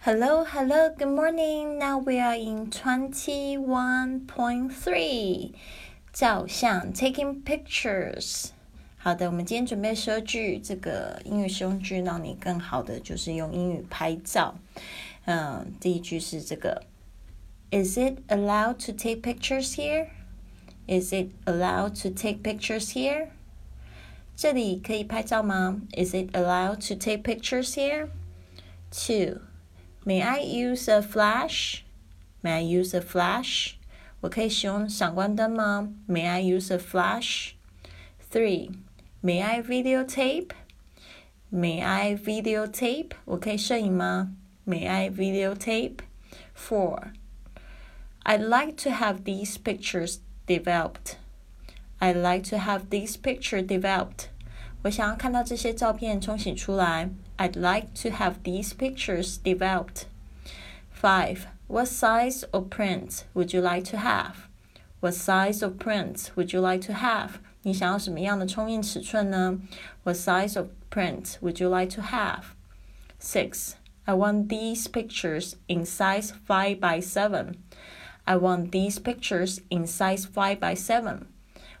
Hello, hello, good morning. Now we are in 21.3. 照相 taking pictures. 好的，我们今天准备说句这个英语实用句，让你更好的就是用英语拍照。嗯，第一句是这个：Is it allowed to take pictures here? Is it allowed to take pictures here? 这里可以拍照吗？Is it allowed to take pictures here? Two. May I use a flash? May I use a flash? 我可以使用闪光灯吗？May I use a flash? Three. May I videotape? May I videotape? 我可以摄影吗？May I videotape? Four. I'd like to have these pictures developed. I'd like to have these pictures developed. 我想要看到这些照片冲洗出来。I'd like to have these pictures developed. 5. What size of print would you like to have? What size of print would you like to have? 你想要什么样的冲印尺寸呢？What size of print would you like to have? 6. I want these pictures in size 5 by 7. I want these pictures in size 5 by 7.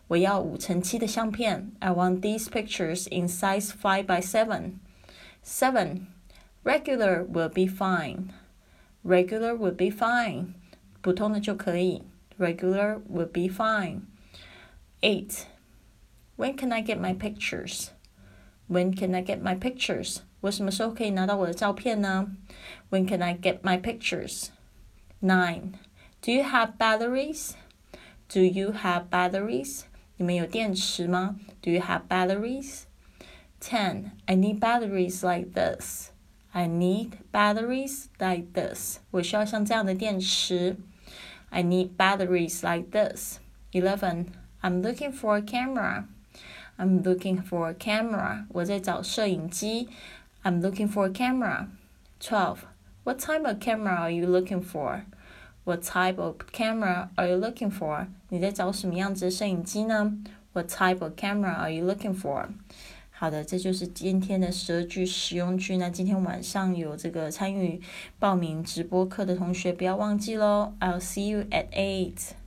我要五乘七的相片。I want these pictures in size 5 by 7. Seven, regular will be fine. Regular will be fine. 普通的就可以。Regular will be fine. Eight, when can I get my pictures? When can I get my pictures? 我什么时候可以拿到我的照片呢？When can I get my pictures? Nine, do you have batteries? Do you have batteries? 你们有电池吗？Do you have batteries? 10. I need batteries like this. I need batteries like this. 我需要像这样的电池。I need batteries like this. 11. I'm looking for a camera. I'm looking for a camera. 我在找摄影机。I'm looking for a camera. 12. What type of camera are you looking for? What type of camera are you looking for? 你在找什么样子的摄影机呢？What type of camera are you looking for? 好的，这就是今天的十二句实用句。那今天晚上有这个参与报名直播课的同学，不要忘记喽。I'll see you at eight.